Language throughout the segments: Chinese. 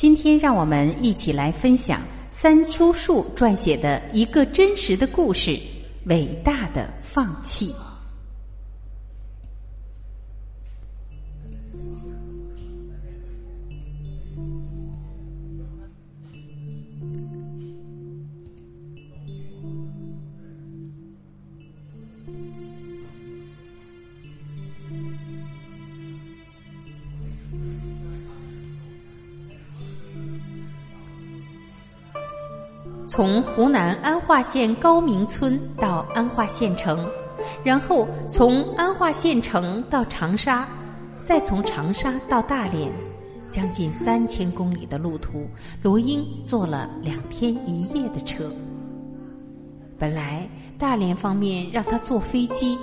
今天让我们一起来分享三秋树撰写的一个真实的故事《伟大的放弃》。从湖南安化县高明村到安化县城，然后从安化县城到长沙，再从长沙到大连，将近三千公里的路途，罗英坐了两天一夜的车。本来大连方面让他坐飞机，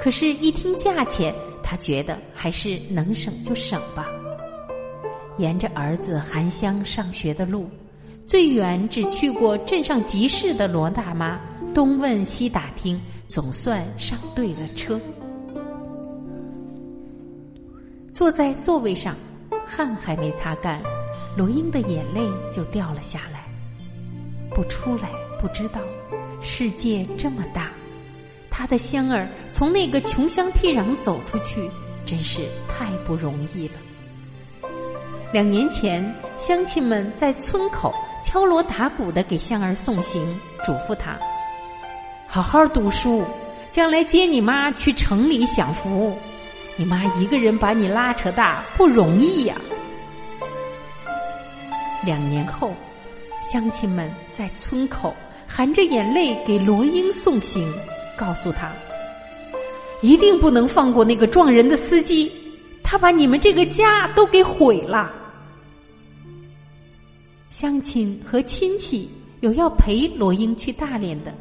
可是，一听价钱，他觉得还是能省就省吧。沿着儿子韩香上学的路。最远只去过镇上集市的罗大妈，东问西打听，总算上对了车。坐在座位上，汗还没擦干，罗英的眼泪就掉了下来。不出来不知道，世界这么大，他的香儿从那个穷乡僻壤走出去，真是太不容易了。两年前，乡亲们在村口。敲锣打鼓的给香儿送行，嘱咐他：好好读书，将来接你妈去城里享福。你妈一个人把你拉扯大，不容易呀。两年后，乡亲们在村口含着眼泪给罗英送行，告诉他：一定不能放过那个撞人的司机，他把你们这个家都给毁了。乡亲和亲戚有要陪罗英去大连的，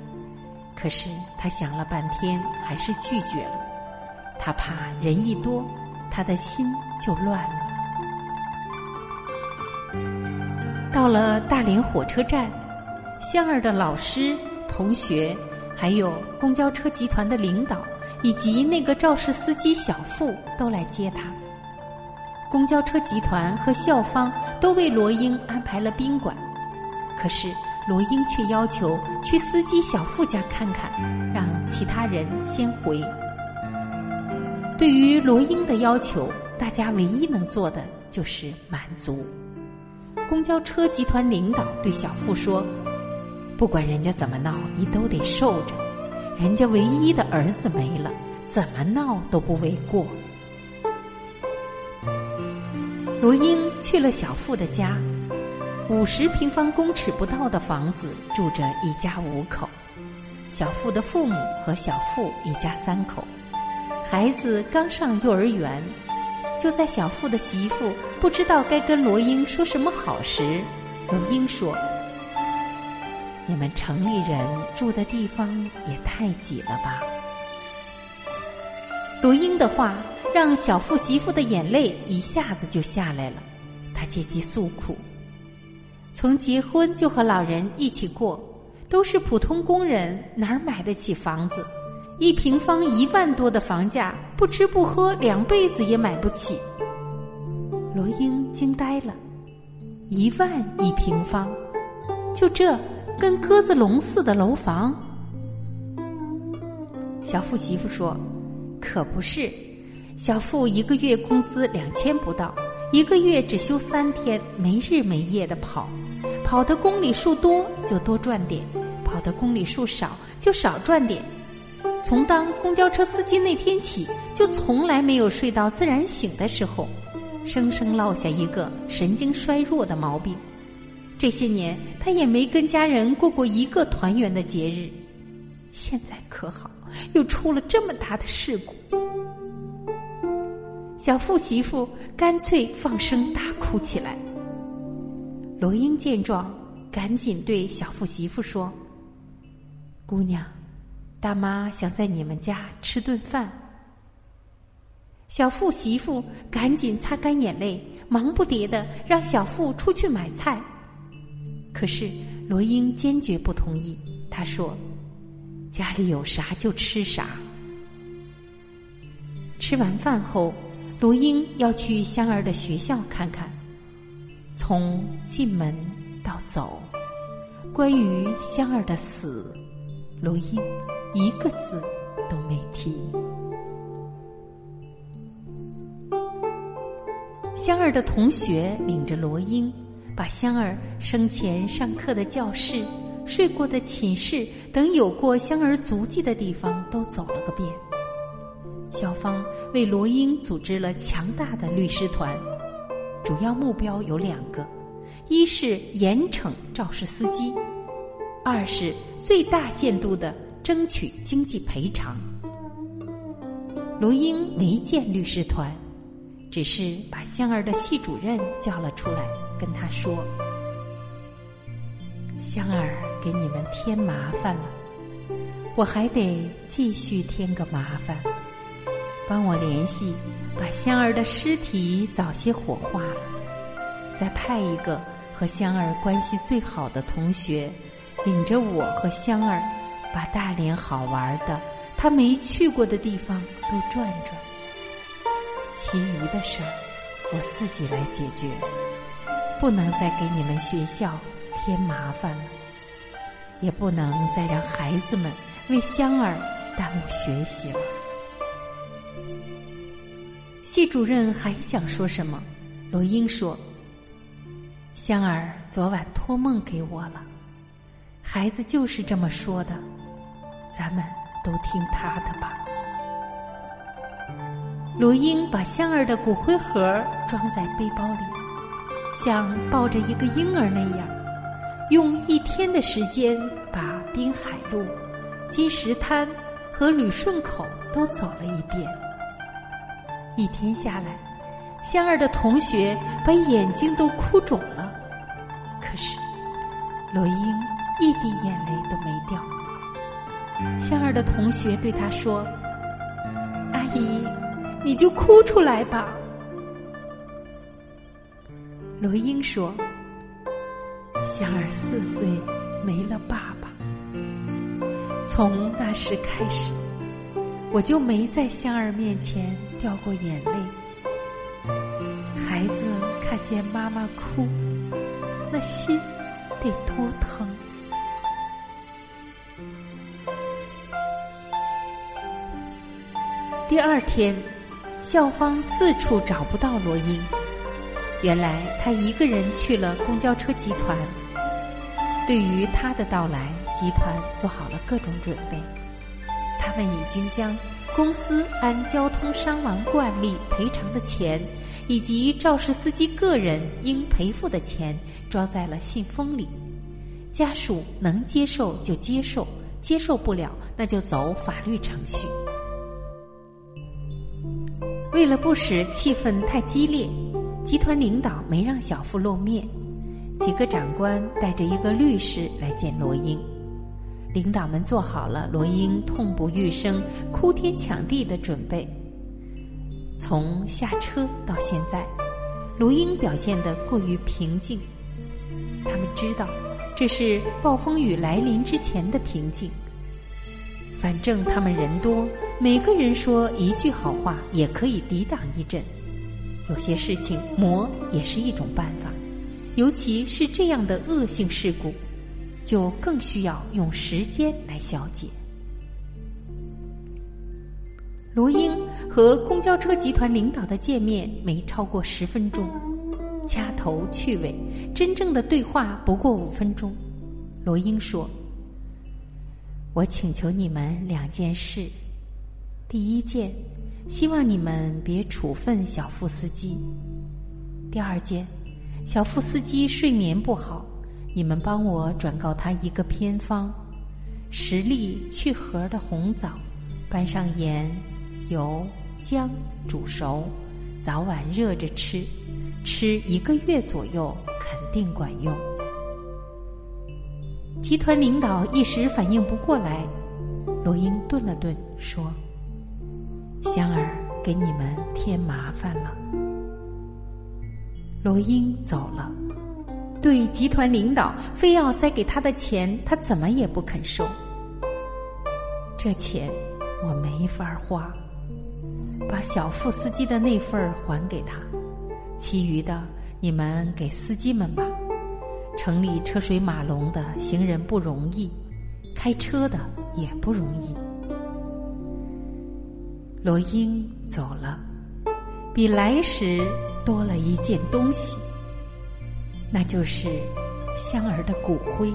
可是他想了半天，还是拒绝了。他怕人一多，他的心就乱了。到了大连火车站，香儿的老师、同学，还有公交车集团的领导，以及那个肇事司机小付都来接他。公交车集团和校方都为罗英安排了宾馆，可是罗英却要求去司机小付家看看，让其他人先回。对于罗英的要求，大家唯一能做的就是满足。公交车集团领导对小付说：“不管人家怎么闹，你都得受着。人家唯一的儿子没了，怎么闹都不为过。”罗英去了小付的家，五十平方公尺不到的房子，住着一家五口。小付的父母和小付一家三口，孩子刚上幼儿园。就在小付的媳妇不知道该跟罗英说什么好时，罗英说：“你们城里人住的地方也太挤了吧。”罗英的话。让小富媳妇的眼泪一下子就下来了，她借机诉苦：从结婚就和老人一起过，都是普通工人，哪儿买得起房子？一平方一万多的房价，不吃不喝两辈子也买不起。罗英惊呆了，一万一平方，就这跟鸽子笼似的楼房？小富媳妇说：“可不是。”小付一个月工资两千不到，一个月只休三天，没日没夜的跑，跑的公里数多就多赚点，跑的公里数少就少赚点。从当公交车司机那天起，就从来没有睡到自然醒的时候，生生落下一个神经衰弱的毛病。这些年他也没跟家人过过一个团圆的节日，现在可好，又出了这么大的事故。小富媳妇干脆放声大哭起来。罗英见状，赶紧对小妇媳妇说：“姑娘，大妈想在你们家吃顿饭。”小妇媳妇赶紧擦干眼泪，忙不迭的让小富出去买菜。可是罗英坚决不同意，她说：“家里有啥就吃啥。”吃完饭后，罗英要去香儿的学校看看。从进门到走，关于香儿的死，罗英一个字都没提。香儿的同学领着罗英，把香儿生前上课的教室、睡过的寝室等有过香儿足迹的地方都走了个遍。校方为罗英组织了强大的律师团，主要目标有两个：一是严惩肇事司机；二是最大限度的争取经济赔偿。罗英没见律师团。只是把香儿的系主任叫了出来，跟他说：“香儿给你们添麻烦了，我还得继续添个麻烦，帮我联系，把香儿的尸体早些火化了，再派一个和香儿关系最好的同学，领着我和香儿，把大连好玩的、他没去过的地方都转转。”其余的事儿，我自己来解决，不能再给你们学校添麻烦了，也不能再让孩子们为香儿耽误学习了。系主任还想说什么？罗英说：“香儿昨晚托梦给我了，孩子就是这么说的，咱们都听他的吧。”罗英把香儿的骨灰盒装在背包里，像抱着一个婴儿那样，用一天的时间把滨海路、金石滩和旅顺口都走了一遍。一天下来，香儿的同学把眼睛都哭肿了，可是罗英一滴眼泪都没掉。香儿的同学对他说：“阿姨。”你就哭出来吧，罗英说：“香儿四岁没了爸爸，从那时开始，我就没在香儿面前掉过眼泪。孩子看见妈妈哭，那心得多疼。”第二天。校方四处找不到罗英，原来他一个人去了公交车集团。对于他的到来，集团做好了各种准备。他们已经将公司按交通伤亡惯例赔偿的钱，以及肇事司机个人应赔付的钱，装在了信封里。家属能接受就接受，接受不了那就走法律程序。为了不使气氛太激烈，集团领导没让小付露面。几个长官带着一个律师来见罗英，领导们做好了罗英痛不欲生、哭天抢地的准备。从下车到现在，罗英表现得过于平静。他们知道，这是暴风雨来临之前的平静。反正他们人多。每个人说一句好话也可以抵挡一阵，有些事情磨也是一种办法，尤其是这样的恶性事故，就更需要用时间来消解。罗英和公交车集团领导的见面没超过十分钟，掐头去尾，真正的对话不过五分钟。罗英说：“我请求你们两件事。”第一件，希望你们别处分小付司机。第二件，小付司机睡眠不好，你们帮我转告他一个偏方：十粒去核的红枣，拌上盐、油、姜煮熟，早晚热着吃，吃一个月左右，肯定管用。集团领导一时反应不过来，罗英顿了顿，说：“香儿给你们添麻烦了。”罗英走了，对集团领导非要塞给他的钱，他怎么也不肯收。这钱我没法花，把小副司机的那份儿还给他，其余的你们给司机们吧。城里车水马龙的，行人不容易，开车的也不容易。罗英走了，比来时多了一件东西，那就是香儿的骨灰。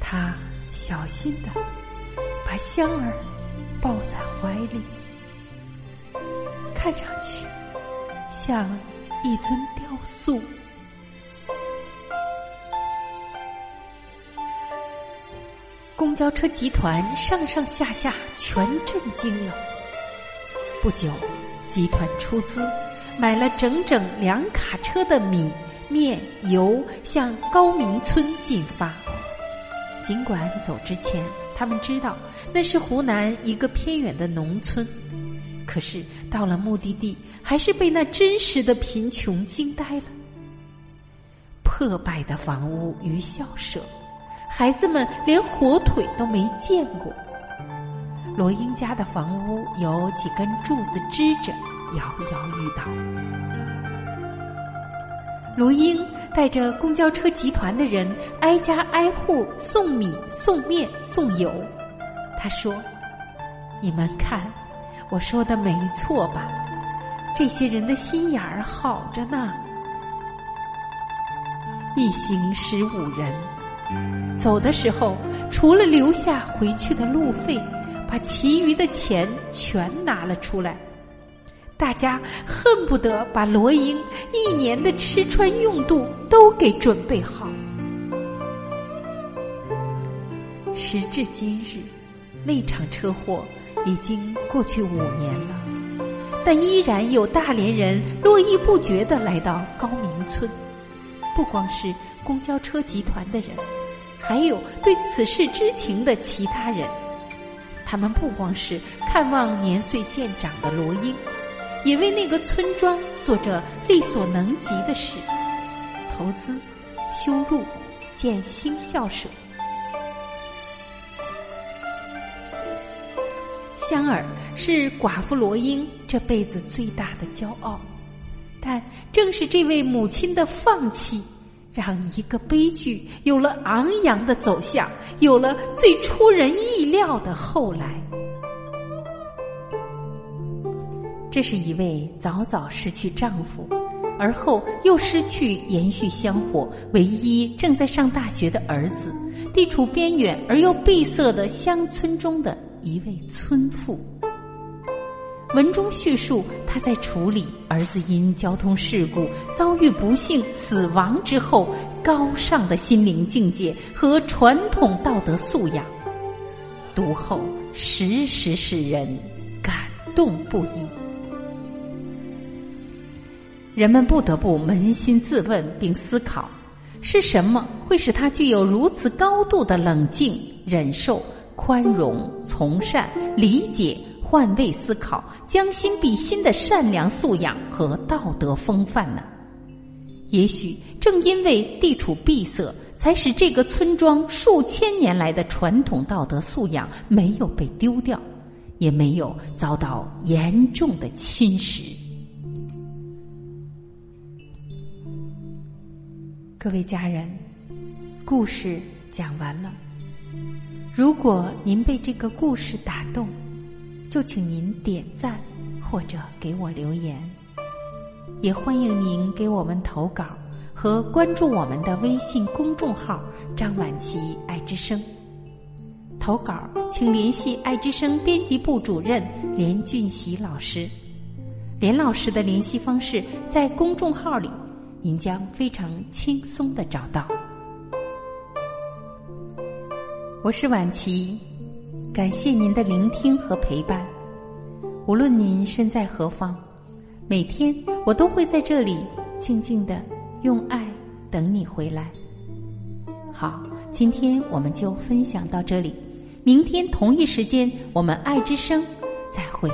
他小心的把香儿抱在怀里，看上去像一尊雕塑。公交车集团上上下下全震惊了。不久，集团出资买了整整两卡车的米、面、油，向高明村进发。尽管走之前，他们知道那是湖南一个偏远的农村，可是到了目的地，还是被那真实的贫穷惊呆了。破败的房屋与校舍。孩子们连火腿都没见过。罗英家的房屋有几根柱子支着，摇摇欲倒。罗英带着公交车集团的人挨家挨户送米、送面、送油。他说：“你们看，我说的没错吧？这些人的心眼儿好着呢。”一行十五人。走的时候，除了留下回去的路费，把其余的钱全拿了出来。大家恨不得把罗英一年的吃穿用度都给准备好。时至今日，那场车祸已经过去五年了，但依然有大连人络绎不绝的来到高明村，不光是公交车集团的人。还有对此事知情的其他人，他们不光是看望年岁渐长的罗英，也为那个村庄做着力所能及的事：投资、修路、建新校舍。香儿是寡妇罗英这辈子最大的骄傲，但正是这位母亲的放弃。让一个悲剧有了昂扬的走向，有了最出人意料的后来。这是一位早早失去丈夫，而后又失去延续香火、唯一正在上大学的儿子，地处边远而又闭塞的乡村中的一位村妇。文中叙述，他在处理儿子因交通事故遭遇不幸死亡之后，高尚的心灵境界和传统道德素养，读后时时使人感动不已。人们不得不扪心自问并思考：是什么会使他具有如此高度的冷静、忍受、宽容、从善、理解？换位思考、将心比心的善良素养和道德风范呢？也许正因为地处闭塞，才使这个村庄数千年来的传统道德素养没有被丢掉，也没有遭到严重的侵蚀。各位家人，故事讲完了。如果您被这个故事打动，就请您点赞或者给我留言，也欢迎您给我们投稿和关注我们的微信公众号“张晚琪爱之声”。投稿请联系爱之声编辑部主任连俊喜老师，连老师的联系方式在公众号里，您将非常轻松的找到。我是晚琪。感谢您的聆听和陪伴，无论您身在何方，每天我都会在这里静静的用爱等你回来。好，今天我们就分享到这里，明天同一时间我们爱之声再会。